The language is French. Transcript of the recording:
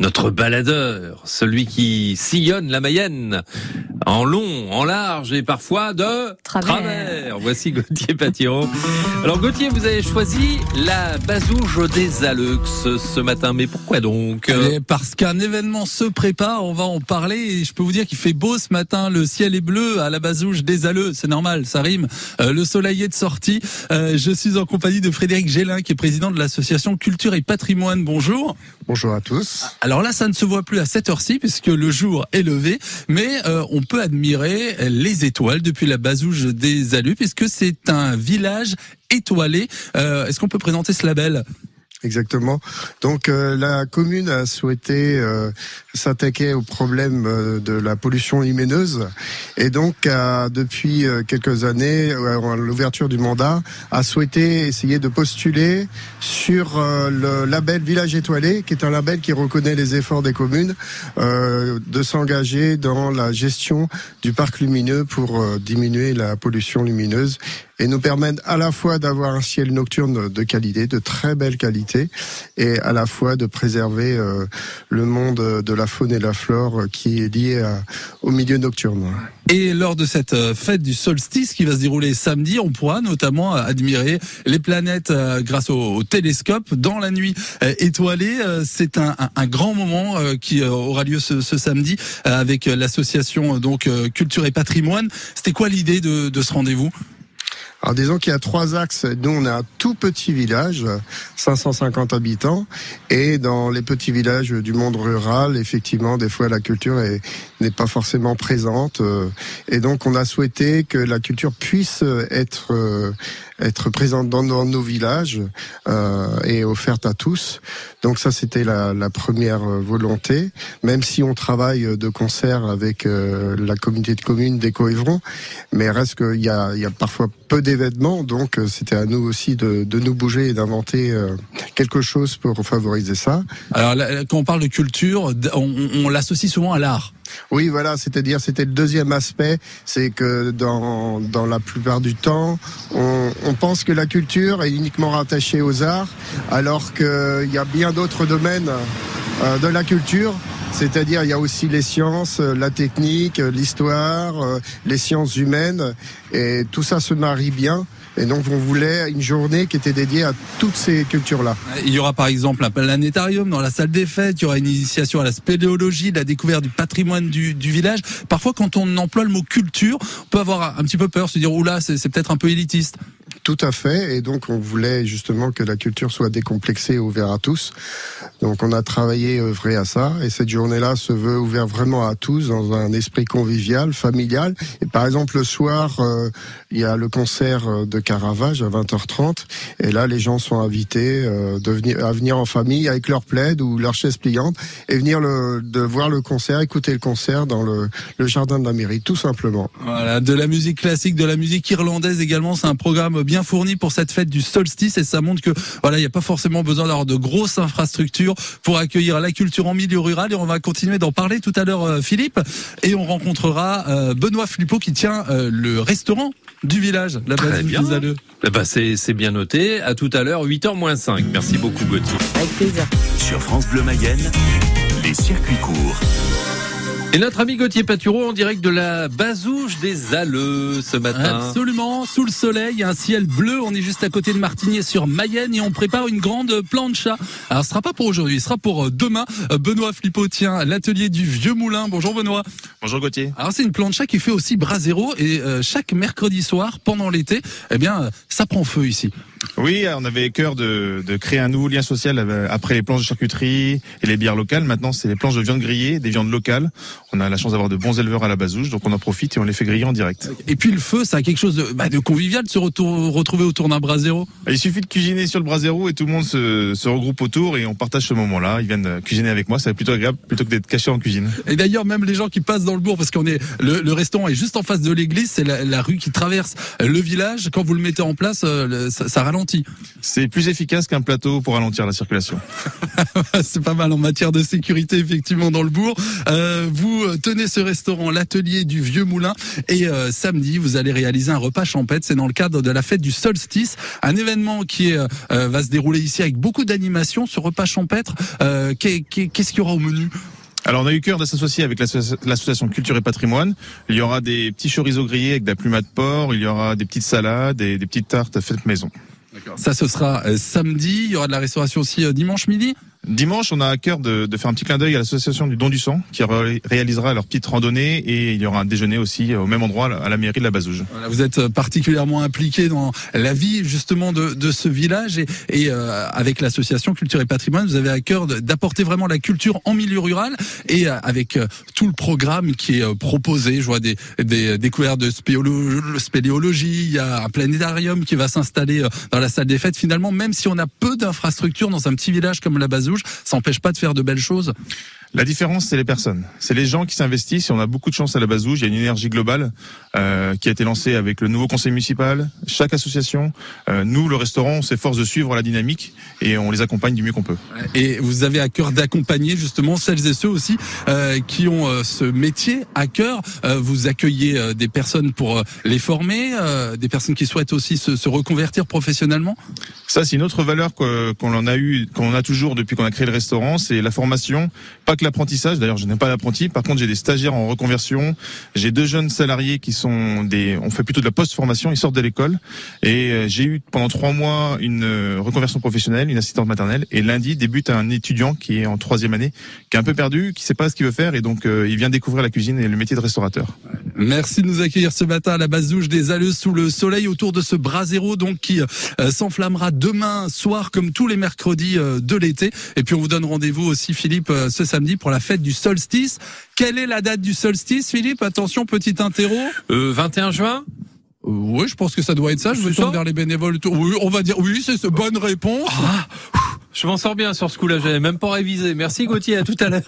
notre baladeur, celui qui sillonne la Mayenne en long, en large et parfois de travers. Voici Gauthier Patiron. Alors Gauthier, vous avez choisi la bazouge des Aleux ce matin, mais pourquoi donc? Parce qu'un événement se prépare, on va en parler et je peux vous dire qu'il fait beau ce matin, le ciel est bleu à la bazouge des Aleux, c'est normal, ça rime. Euh, le soleil est de sortie. Euh, je suis en compagnie de Frédéric Gélin qui est président de l'association Culture et Patrimoine. Bonjour. Bonjour à tous. Alors là, ça ne se voit plus à cette heure-ci puisque le jour est levé, mais euh, on peut admirer les étoiles depuis la bazouge des Alus puisque c'est un village étoilé. Euh, Est-ce qu'on peut présenter ce label? Exactement. Donc euh, la commune a souhaité euh, s'attaquer au problème euh, de la pollution lumineuse et donc depuis quelques années, l'ouverture du mandat, a souhaité essayer de postuler sur le label Village étoilé, qui est un label qui reconnaît les efforts des communes de s'engager dans la gestion du parc lumineux pour diminuer la pollution lumineuse et nous permettre à la fois d'avoir un ciel nocturne de qualité, de très belle qualité, et à la fois de préserver euh, le monde de la faune et la flore qui est lié au milieu nocturne. Et lors de cette euh, fête du solstice qui va se dérouler samedi, on pourra notamment admirer les planètes euh, grâce au, télescope dans la nuit étoilée. C'est un, un, grand moment qui aura lieu ce, ce samedi avec l'association donc Culture et Patrimoine. C'était quoi l'idée de, de ce rendez-vous? Alors disons qu'il y a trois axes. Nous, on a un tout petit village, 550 habitants, et dans les petits villages du monde rural, effectivement, des fois la culture n'est pas forcément présente, euh, et donc on a souhaité que la culture puisse être euh, être présente dans, nos villages euh, et offerte à tous. Donc ça, c'était la, la, première volonté. Même si on travaille de concert avec euh, la communauté de communes d'Éco-Évron, mais reste qu'il y a, y a parfois peu d'événements, donc euh, c'était à nous aussi de, de nous bouger et d'inventer euh, quelque chose pour favoriser ça. Alors quand on parle de culture, on, on l'associe souvent à l'art. Oui, voilà, c'est-à-dire c'était le deuxième aspect, c'est que dans, dans la plupart du temps, on, on pense que la culture est uniquement rattachée aux arts, alors qu'il y a bien d'autres domaines euh, de la culture. C'est-à-dire, il y a aussi les sciences, la technique, l'histoire, les sciences humaines, et tout ça se marie bien. Et donc on voulait une journée qui était dédiée à toutes ces cultures-là. Il y aura par exemple un planétarium dans la salle des fêtes, il y aura une initiation à la spéléologie, la découverte du patrimoine du, du village. Parfois quand on emploie le mot culture, on peut avoir un petit peu peur, se dire oula c'est peut-être un peu élitiste. Tout à fait. Et donc, on voulait justement que la culture soit décomplexée ouverte à tous. Donc, on a travaillé, œuvré à ça. Et cette journée-là se veut ouverte vraiment à tous dans un esprit convivial, familial. Et par exemple, le soir, euh, il y a le concert euh, de Caravage à 20h30. Et là, les gens sont invités euh, de venir, à venir en famille avec leur plaid ou leur chaise pliante et venir le, de voir le concert, écouter le concert dans le, le jardin de la mairie, tout simplement. Voilà, de la musique classique, de la musique irlandaise également. C'est un programme bien fourni pour cette fête du solstice et ça montre que voilà, il n'y a pas forcément besoin d'avoir de grosses infrastructures pour accueillir la culture en milieu rural et on va continuer d'en parler tout à l'heure euh, Philippe et on rencontrera euh, Benoît Flippo qui tient euh, le restaurant du village, la base bien. Eh ben c'est bien noté. À tout à l'heure, 8h moins 5. Merci beaucoup Gauthier. Avec plaisir. Sur France Bleu Mayenne, les circuits courts. Et notre ami Gauthier Patureau en direct de la Bazouge des Alleux ce matin. Absolument, sous le soleil, un ciel bleu. On est juste à côté de Martigny sur Mayenne et on prépare une grande plancha. Alors ce sera pas pour aujourd'hui, ce sera pour euh, demain. Euh, Benoît Flippo tient l'atelier du Vieux Moulin. Bonjour Benoît. Bonjour Gauthier. Alors c'est une plancha qui fait aussi brasero et euh, chaque mercredi soir pendant l'été, eh bien ça prend feu ici. Oui, on avait cœur de, de, créer un nouveau lien social après les planches de charcuterie et les bières locales. Maintenant, c'est les planches de viande grillée, des viandes locales. On a la chance d'avoir de bons éleveurs à la bazouge, donc on en profite et on les fait griller en direct. Et puis le feu, ça a quelque chose de, bah, de convivial de se retrouver autour d'un brasero. Il suffit de cuisiner sur le brasero et tout le monde se, se regroupe autour et on partage ce moment-là. Ils viennent cuisiner avec moi, c'est plutôt agréable plutôt que d'être cachés en cuisine. Et d'ailleurs, même les gens qui passent dans le bourg, parce qu'on est le, le, restaurant est juste en face de l'église, c'est la, la, rue qui traverse le village. Quand vous le mettez en place, euh, ça, ça ralentit. C'est plus efficace qu'un plateau pour ralentir la circulation. C'est pas mal en matière de sécurité effectivement dans le bourg. Euh, vous tenez ce restaurant, l'atelier du Vieux Moulin, et euh, samedi vous allez réaliser un repas champêtre. C'est dans le cadre de la fête du solstice, un événement qui est, euh, va se dérouler ici avec beaucoup d'animation. Ce repas champêtre, qu'est- qu'est- qu'est-ce qu'il y aura au menu? Alors on a eu cœur de s'associer avec l'asso- l'association Culture et Patrimoine. Il y aura des petits chorizo grillés avec de la plumat de porc, il y aura des petites salades et des petites tartes faites maison. Ça, ce sera euh, samedi. Il y aura de la restauration aussi euh, dimanche midi. Dimanche, on a à cœur de, faire un petit clin d'œil à l'association du Don du Sang qui ré- réalisera leur petite randonnée et il y aura un déjeuner aussi au même endroit à la mairie de la Bazouge. Vous êtes euh, particulièrement impliqué dans la vie justement de, ce village et, euh, avec l'association Culture et Patrimoine, vous avez à cœur d'apporter vraiment la culture en milieu rural et euh, avec euh, tout le programme qui est euh, proposé. Je vois des, des découvertes de spéléologie, il y a un planétarium qui va s'installer euh, dans la salle des fêtes. Finalement, même si on a peu d'infrastructures dans un petit village comme la Bazouge, ça n'empêche pas de faire de belles choses. La différence, c'est les personnes. C'est les gens qui s'investissent. Et on a beaucoup de chance à la Bazouge. Il y a une énergie globale euh, qui a été lancée avec le nouveau conseil municipal, chaque association. Euh, nous, le restaurant, on s'efforce de suivre la dynamique et on les accompagne du mieux qu'on peut. Et vous avez à cœur d'accompagner justement celles et ceux aussi euh, qui ont ce métier à cœur. Vous accueillez des personnes pour les former, des personnes qui souhaitent aussi se, se reconvertir professionnellement? Ça, c'est une autre valeur qu'on en a eu, qu'on a toujours depuis qu'on a créé le restaurant, c'est la formation, pas que l'apprentissage. D'ailleurs, je n'ai pas d'apprenti. Par contre, j'ai des stagiaires en reconversion. J'ai deux jeunes salariés qui sont des, on fait plutôt de la post-formation. Ils sortent de l'école. Et euh, j'ai eu pendant trois mois une euh, reconversion professionnelle, une assistante maternelle. Et lundi débute un étudiant qui est en troisième année, qui est un peu perdu, qui sait pas ce qu'il veut faire, et donc euh, il vient découvrir la cuisine et le métier de restaurateur. Merci de nous accueillir ce matin à la Bazouge des Alleuses sous le soleil autour de ce brasero donc qui s'enflammera demain soir comme tous les mercredis de l'été. Et puis on vous donne rendez-vous aussi Philippe ce samedi pour la fête du solstice. Quelle est la date du solstice Philippe? Attention petit interro. Euh, 21 juin? Euh, oui, je pense que ça doit être ça. Je me tourne vers les bénévoles. Oui, on va dire oui, c'est ce bonne réponse. Je m'en sors bien sur ce coup-là, j'avais même pas révisé. Merci Gauthier, à tout à l'heure.